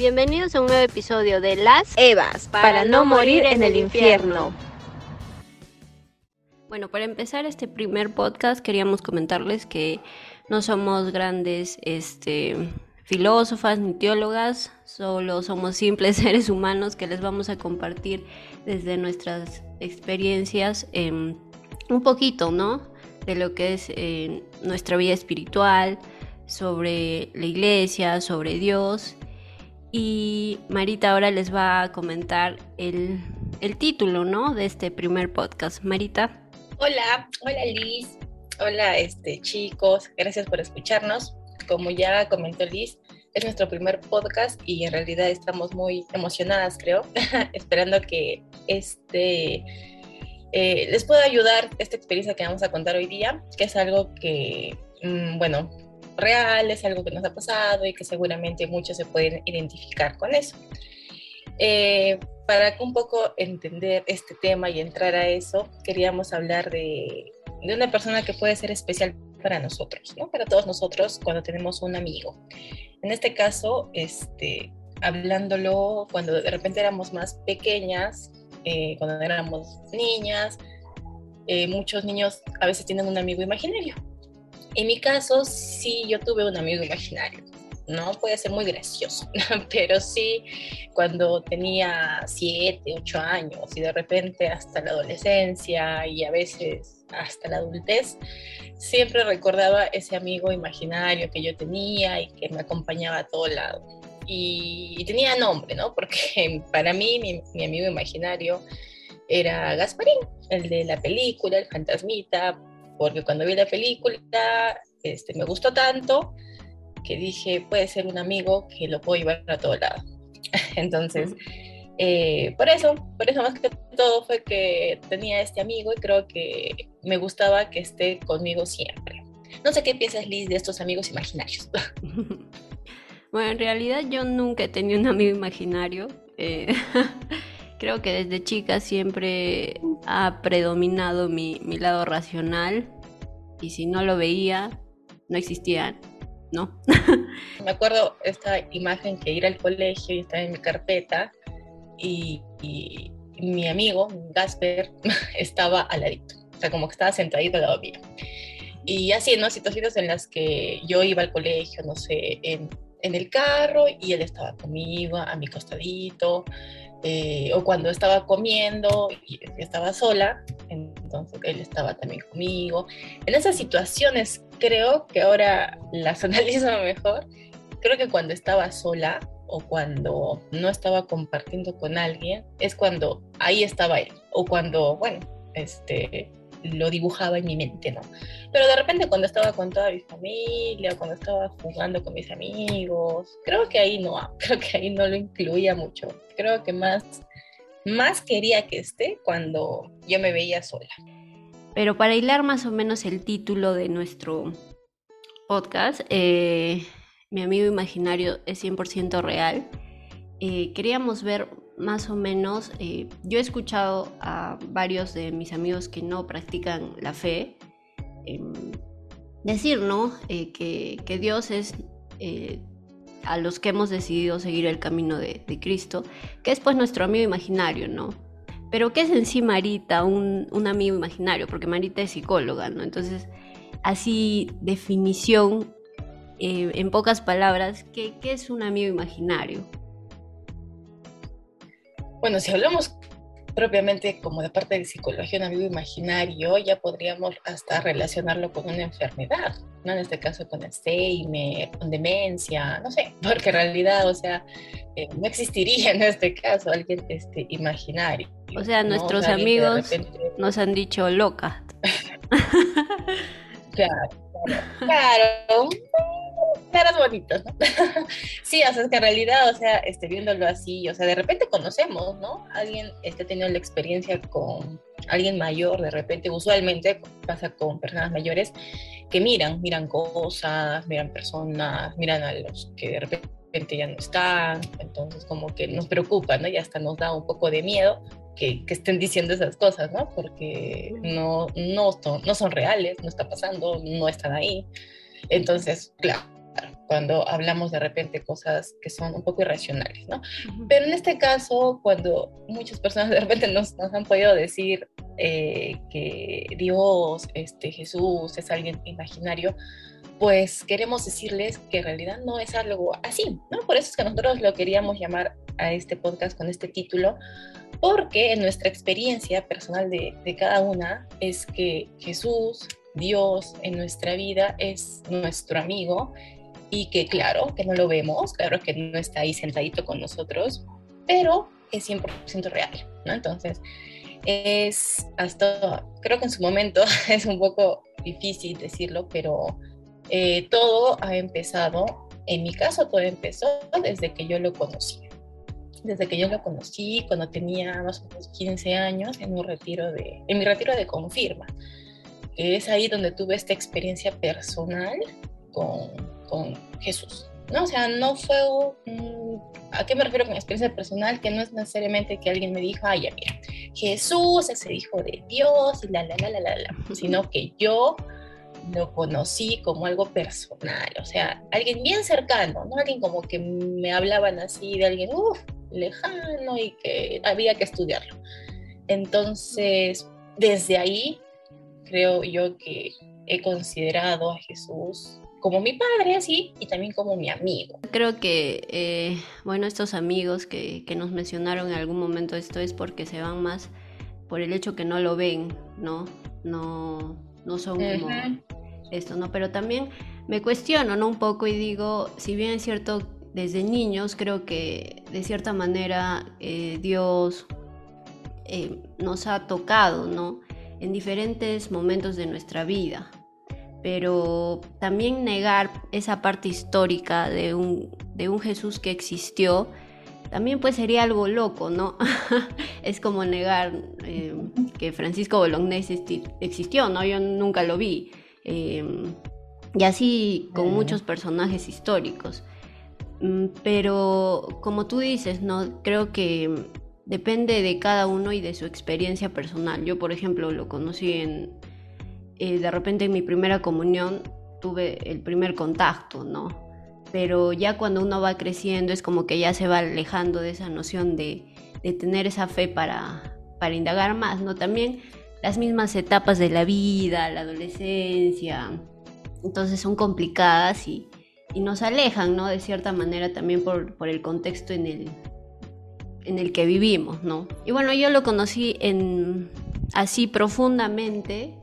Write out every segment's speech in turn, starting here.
Bienvenidos a un nuevo episodio de Las Evas, para, no morir en el infierno. Bueno, para empezar este primer podcast queríamos comentarles que no somos grandes este, filósofas ni teólogas, solo somos simples seres humanos que les vamos a compartir desde nuestras experiencias em, un poquito, ¿no? De lo que es eh, nuestra vida espiritual, sobre la iglesia, sobre Dios. Y Marita ahora les va a comentar el, el título, ¿no? De este primer podcast. Marita. Hola, hola Liz. Hola este, chicos, gracias por escucharnos. Como ya comentó Liz, es nuestro primer podcast y en realidad estamos muy emocionadas, creo, esperando que este eh, les pueda ayudar esta experiencia que vamos a contar hoy día, que es algo que, mm, bueno, real, es algo que nos ha pasado y que seguramente muchos se pueden identificar con eso. Eh, para un poco entender este tema y entrar a eso, queríamos hablar de, de una persona que puede ser especial para nosotros, ¿no? Para todos nosotros cuando tenemos un amigo. En este caso, este, hablándolo cuando de repente éramos más pequeñas, eh, cuando éramos niñas, eh, muchos niños a veces tienen un amigo imaginario. En mi caso, sí, yo tuve un amigo imaginario. No puede ser muy gracioso, pero sí, cuando tenía 7, 8 años y de repente hasta la adolescencia y a veces hasta la adultez, siempre recordaba ese amigo imaginario que yo tenía y que me acompañaba a todo lado. Y, tenía nombre, ¿no? Porque para mí mi, mi amigo imaginario era Gasparín, el de la película, el fantasmita, porque cuando vi la película este, me gustó tanto que dije, puede ser un amigo que lo puedo llevar a todo lado. Entonces, eh, por eso, por eso más que todo fue que tenía este amigo y creo que me gustaba que esté conmigo siempre. No sé qué piensas, Liz, de estos amigos imaginarios. Bueno, en realidad yo nunca he tenido un amigo imaginario. Eh, creo que desde chica siempre ha predominado mi, mi lado racional y si no lo veía, no existía, ¿no? Me acuerdo esta imagen que ir al colegio y estaba en mi carpeta y, mi amigo, Gasper, estaba al ladito, o sea, como que estaba sentadito al lado mío. Y así, ¿no? Situaciones en las que yo iba al colegio, no sé, en, en el carro y él estaba conmigo, a mi costadito, eh, o cuando estaba comiendo y estaba sola, entonces él estaba también conmigo. En esas situaciones creo que ahora las analizo mejor, creo que cuando estaba sola o cuando no estaba compartiendo con alguien, es cuando ahí estaba él. O cuando, bueno, este, lo dibujaba en mi mente, ¿no? Pero de repente cuando estaba con toda mi familia, cuando estaba jugando con mis amigos, creo que ahí no, creo que ahí no lo incluía mucho. Creo que más, más quería que esté cuando yo me veía sola. Pero para hilar más o menos el título de nuestro podcast, eh, mi amigo imaginario es 100% real. Eh, queríamos ver más o menos, eh, yo he escuchado a varios de mis amigos que no practican la fe em, decir, ¿no? Eh, que, Dios es a los que hemos decidido seguir el camino de, Cristo, que es pues nuestro amigo imaginario, ¿no? Pero ¿qué es en sí Marita, un, un amigo imaginario? Porque Marita es psicóloga, ¿no? Entonces, así definición eh, en pocas palabras, ¿qué, es un amigo imaginario? Bueno, si hablamos propiamente como de parte de psicología, un amigo imaginario, ya podríamos hasta relacionarlo con una enfermedad, ¿no? En este caso con Alzheimer, con demencia, no sé, porque en realidad, o sea, eh, no existiría en este caso alguien este, imaginario. O sea, nuestros amigos nos han dicho loca. claro, claro, claro caras bonitas, ¿no? sí, o sea, es que en realidad, o sea, este, viéndolo así, o sea, de repente conocemos, ¿no? Alguien está teniendo la experiencia con alguien mayor, de repente, usualmente pasa con personas mayores que miran, miran cosas, miran personas, miran a los que de repente ya no están, entonces como que nos preocupa, ¿no? Y hasta nos da un poco de miedo que, que, estén diciendo esas cosas, ¿no? Porque no, no, son, no son reales, no está pasando, no están ahí. Entonces, claro, cuando hablamos de repente cosas que son un poco irracionales, ¿no? Pero en este caso, cuando muchas personas de repente nos, nos han podido decir eh, que Dios, este, Jesús es alguien imaginario, pues queremos decirles que en realidad no es algo así, ¿no? Por eso es que nosotros lo queríamos llamar a este podcast con este título, porque en nuestra experiencia personal de, de cada una es que Jesús, Dios en nuestra vida es nuestro amigo y que claro, que no lo vemos, claro que no está ahí sentadito con nosotros, pero es 100% real, ¿no? Entonces, es hasta, creo que en su momento es un poco difícil decirlo, pero eh, todo ha empezado, en mi caso todo empezó desde que yo lo conocí. Desde que yo lo conocí, cuando tenía más o menos 15 años, en, un retiro de, en mi retiro de confirma, es ahí donde tuve esta experiencia personal con, con Jesús. ¿no? O sea, no fue, ¿a qué me refiero con experiencia personal? Que no es necesariamente que alguien me dijo, ay, ya mira, Jesús es el Hijo de Dios y la, la, la, la, la, la, sino que yo lo conocí como algo personal, o sea, alguien bien cercano, ¿no? Alguien como que me hablaban así de alguien, uff, lejano y que había que estudiarlo. Entonces, desde ahí, creo yo que he considerado a Jesús como mi padre, así, y también como mi amigo. Creo que, eh, bueno, estos amigos que, que, nos mencionaron en algún momento esto es porque se van más por el hecho que no lo ven, ¿no? No, no son como esto, ¿no? Pero también me cuestiono, ¿no? Un poco y digo, si bien es cierto, desde niños creo que de cierta manera eh, Dios eh, nos ha tocado, ¿no? En diferentes momentos de nuestra vida, pero también negar esa parte histórica de un, de un Jesús que existió, también pues sería algo loco, ¿no? es como negar eh, que Francisco Bolognese existió, ¿no? Yo nunca lo vi. Eh, y así con muchos personajes históricos. Mm, pero como tú dices, ¿no? Creo que depende de cada uno y de su experiencia personal. Yo, por ejemplo, lo conocí en, eh, de repente en mi primera comunión tuve el primer contacto, ¿no? Pero ya cuando uno va creciendo es como que ya se va alejando de esa noción de, de tener esa fe para, para indagar más, ¿no? También las mismas etapas de la vida, la adolescencia, entonces son complicadas y, y nos alejan, ¿no? De cierta manera también por, por, el contexto en el, en el que vivimos, ¿no? Y bueno, yo lo conocí en, así profundamente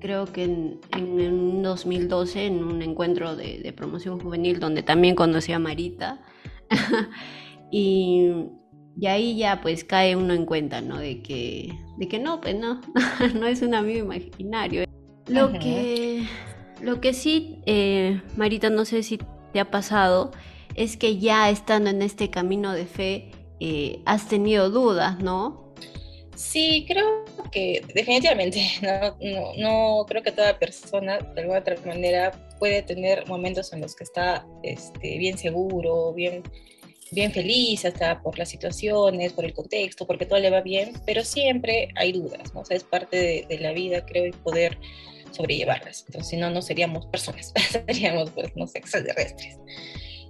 creo que en, en, 2012 en un encuentro de, de, promoción juvenil donde también conocí a Marita y, y, ahí ya pues cae uno en cuenta, ¿no? De que, de que no, pues no, no es un amigo imaginario. Lo, que, lo que sí, eh, Marita, no sé si te ha pasado, es que ya estando en este camino de fe, eh, has tenido dudas, ¿no? Sí, creo que definitivamente, no, no, no, creo que toda persona de alguna otra manera puede tener momentos en los que está este, bien seguro, bien, bien feliz, hasta por las situaciones, por el contexto, porque todo le va bien, pero siempre hay dudas, ¿no? O sea, es parte de, de la vida, creo, y poder sobrellevarlas. Entonces, si no, no seríamos personas, seríamos, pues, no sé, extraterrestres.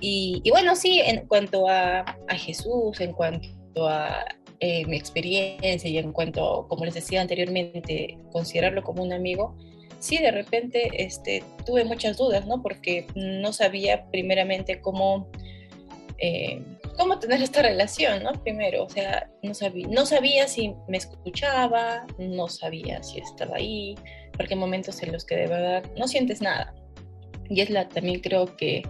Y, y bueno, sí, en cuanto a, a Jesús, en cuanto a eh, mi experiencia y en cuanto, como les decía anteriormente, considerarlo como un amigo, sí, de repente este, tuve muchas dudas, ¿no? Porque no sabía primeramente cómo, eh, cómo tener esta relación, ¿no? Primero, o sea, no sabía, no sabía si me escuchaba, no sabía si estaba ahí, porque hay momentos en los que de verdad no sientes nada. Y es la, también creo que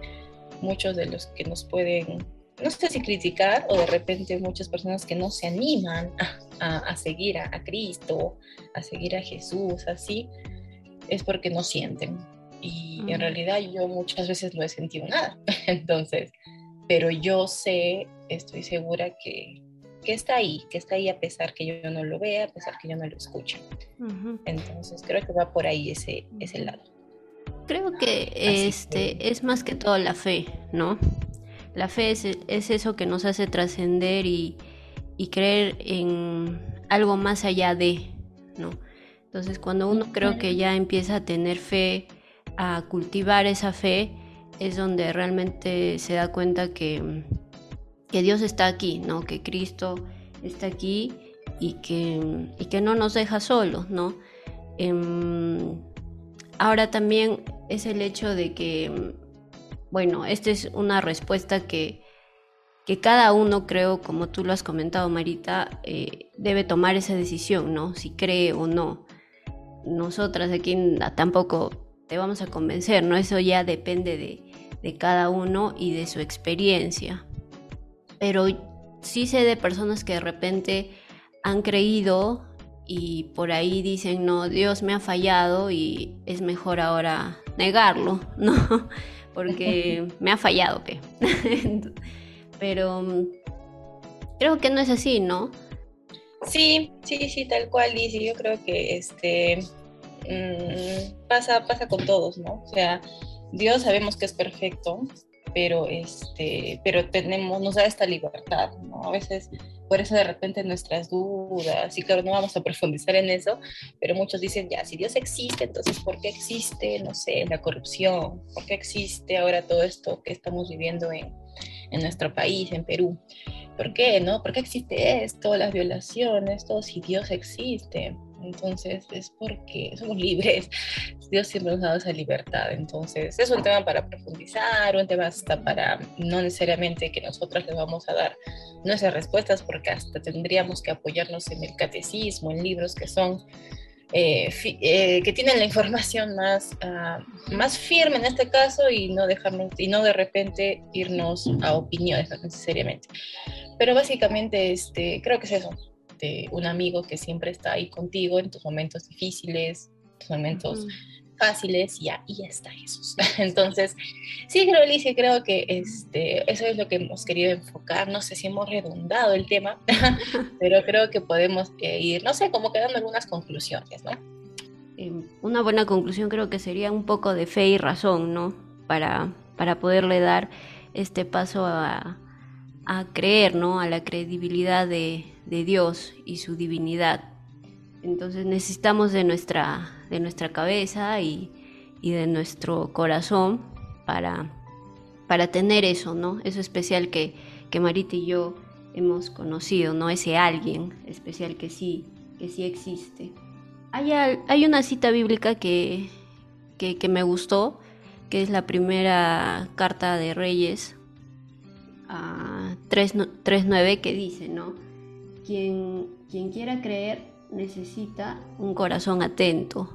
muchos de los que nos pueden no sé si criticar o de repente muchas personas que no se animan a, a, a seguir a, a, Cristo, a seguir a Jesús, así, es porque no sienten. Y en realidad yo muchas veces no he sentido nada. Entonces, pero yo sé, estoy segura que, que está ahí, que está ahí a pesar que yo no lo vea, a pesar que yo no lo escuche. Uh -huh. Entonces, creo que va por ahí ese, ese lado. Creo que este que... es más que todo la fe, ¿no? La fe es, es eso que nos hace trascender y, y, creer en algo más allá de, ¿no? Entonces cuando uno creo que ya empieza a tener fe, a cultivar esa fe, es donde realmente se da cuenta que, que Dios está aquí, ¿no? Que Cristo está aquí y que, y que no nos deja solos, ¿no? Em, ahora también es el hecho de que, bueno, esta es una respuesta que, que cada uno, creo, como tú lo has comentado, Marita, eh, debe tomar esa decisión, ¿no? Si cree o no. Nosotras aquí tampoco te vamos a convencer, ¿no? Eso ya depende de, de cada uno y de su experiencia. Pero sí sé de personas que de repente han creído y por ahí dicen, no, Dios me ha fallado y es mejor ahora negarlo, ¿no? Porque me ha fallado, ¿qué? Pero mm, creo que no es así, ¿no? Sí, sí, sí, tal cual, y yo creo que este mm, pasa, pasa con todos, ¿no? O sea, Dios sabemos que es perfecto, pero este, pero tenemos, nos da esta libertad, ¿no? A veces, por eso de repente nuestras dudas, y claro, no vamos a profundizar en eso, pero muchos dicen, ya, si Dios existe, entonces, ¿por qué existe, no sé, la corrupción? ¿Por qué existe ahora todo esto que estamos viviendo en, en nuestro país, en Perú? ¿Por qué, no? ¿Por qué existe esto, las violaciones, todo, si Dios existe? Entonces es porque somos libres. Dios siempre nos ha dado esa libertad. Entonces es un tema para profundizar, un tema hasta para no necesariamente que nosotros le vamos a dar nuestras respuestas, porque hasta tendríamos que apoyarnos en el catecismo, en libros que son eh, eh, que tienen la información más, uh, más firme en este caso y no dejarnos y no de repente irnos a opiniones necesariamente. Pero básicamente este, creo que es eso, de un amigo que siempre está ahí contigo en tus momentos difíciles, tus momentos fáciles y ahí está Jesús. Entonces, sí creo, Alicia, creo que este, eso es lo que hemos querido enfocar. No sé si hemos redundado el tema, pero creo que podemos eh, ir, no sé, como quedando algunas conclusiones, ¿no? Em, una buena conclusión creo que sería un poco de fe y razón, ¿no? Para, para poderle dar este paso a, a creer, ¿no? A la credibilidad de, de Dios y su divinidad. Entonces necesitamos de nuestra, de nuestra cabeza y, de nuestro corazón para, para tener eso, ¿no? Eso especial que, que Marita y yo hemos conocido, ¿no? Ese alguien especial que sí, que sí existe. Hay, hay una cita bíblica que, que, me gustó, que es la primera carta de Reyes a 3.9 que dice, ¿no? Quien, quien quiera creer necesita un corazón atento.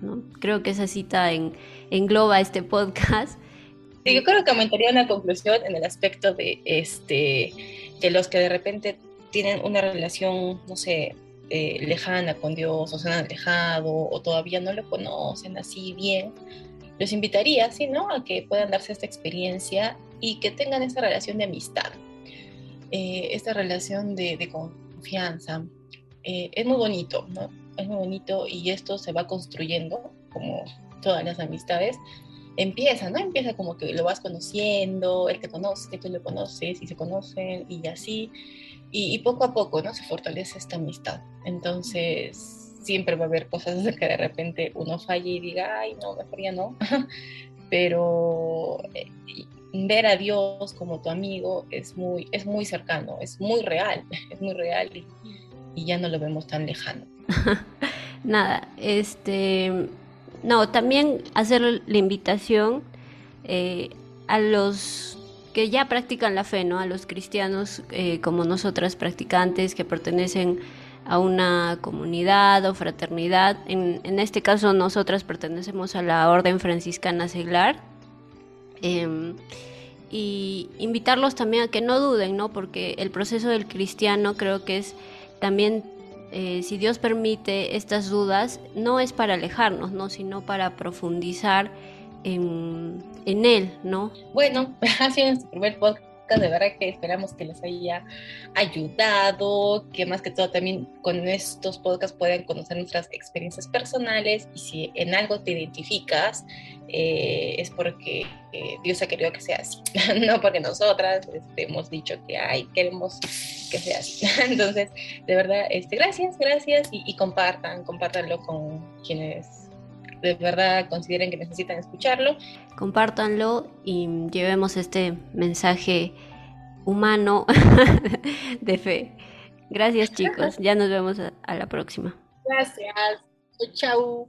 ¿no? Creo que esa cita en, engloba este podcast. Yo creo que aumentaría una conclusión en el aspecto de este que los que de repente tienen una relación, no sé, eh, lejana con Dios, o se han alejado, o todavía no lo conocen así bien, los invitaría, sí, ¿no? A que puedan darse esta experiencia y que tengan esa relación de amistad, eh, esta relación de, de, confianza. Eh, es muy bonito. Es muy bonito y esto se va construyendo, como todas las amistades. Empieza, ¿no? Empieza como que lo vas conociendo, él te conoce, tú lo conoces y se conocen y así. Y, poco a poco, ¿no? Se fortalece esta amistad. Entonces, siempre va a haber cosas que de repente uno falle y diga, ay, no, mejor ya no. Pero eh, ver a Dios como tu amigo es muy, es muy cercano, es muy real, es muy real y, ya no lo vemos tan lejano. Nada, este, no, también hacer la invitación eh, a los que ya practican la fe, ¿no? A los cristianos eh, como nosotras practicantes que pertenecen a una comunidad o fraternidad. En, en este caso nosotras pertenecemos a la Orden Franciscana Seglar Em, y invitarlos también a que no duden, ¿no? Porque el proceso del cristiano creo que es también, eh, si Dios permite estas dudas, no es para alejarnos, ¿no? Sino para profundizar en, en Él, ¿no? Bueno, ha sido nuestro primer podcast de verdad que esperamos que les haya ayudado, que más que todo también con estos podcasts puedan conocer nuestras experiencias personales y si en algo te identificas, eh, es porque eh, Dios ha querido que sea así, no porque nosotras este, hemos dicho que ay, queremos que sea así. Entonces, de verdad, este, gracias, gracias y, y compartan, compártanlo con quienes de verdad consideren que necesitan escucharlo. Compártanlo y llevemos este mensaje humano de fe. Gracias chicos, ya nos vemos a, la próxima. Gracias. Chao.